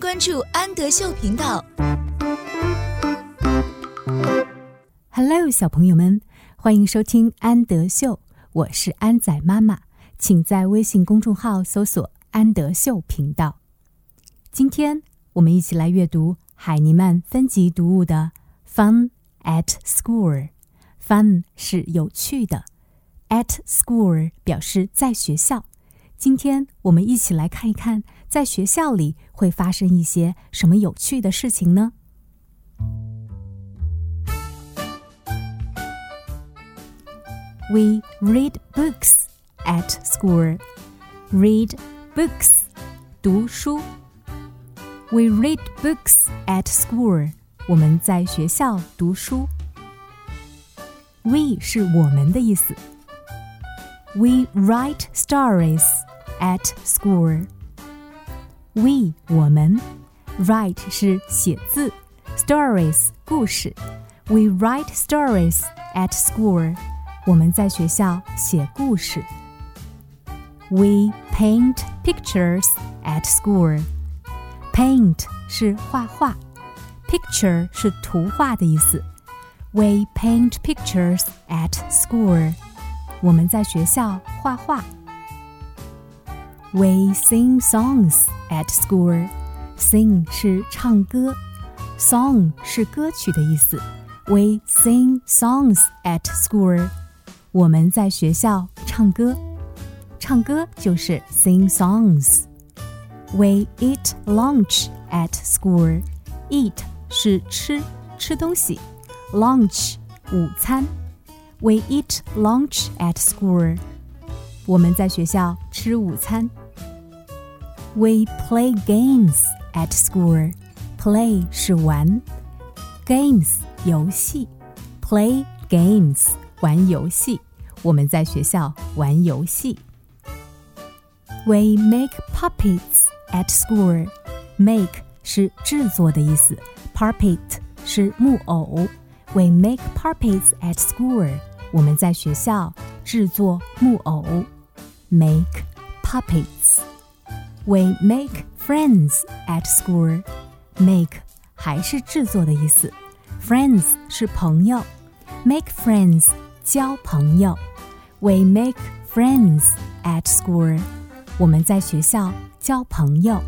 关注安德秀频道。Hello，小朋友们，欢迎收听安德秀，我是安仔妈妈，请在微信公众号搜索“安德秀频道”。今天我们一起来阅读海尼曼分级读物的《Fun at School》。Fun 是有趣的，at school 表示在学校。今天我们一起来看一看，在学校里会发生一些什么有趣的事情呢？We read books at school. Read books，读书。We read books at school. 我们在学校读书。We 是我们的意思。We write stories at school. We 我们 write 是写字，stories 故事。We write stories at school. 我们在学校写故事。We paint pictures at school. Paint 是画画，picture 是图画的意思。We paint pictures at school. 我们在学校画画。 We sing songs at school. Sing 是唱歌，song 是歌曲的意思。We sing songs at school. 我们在学校唱歌，唱歌就是 sing songs. We eat lunch at school. Eat 是吃，吃东西。lunch 午餐。We eat lunch at school. 我们在学校吃午餐。We play games at school. Play 是玩，games 游戏，play games 玩游戏。我们在学校玩游戏。We make puppets at school. Make 是制作的意思，puppet 是木偶。We make puppets at school. 我们在学校制作木偶 ，make puppets. We make friends at school. Make 还是制作的意思，friends 是朋友，make friends 交朋友。We make friends at school. 我们在学校交朋友。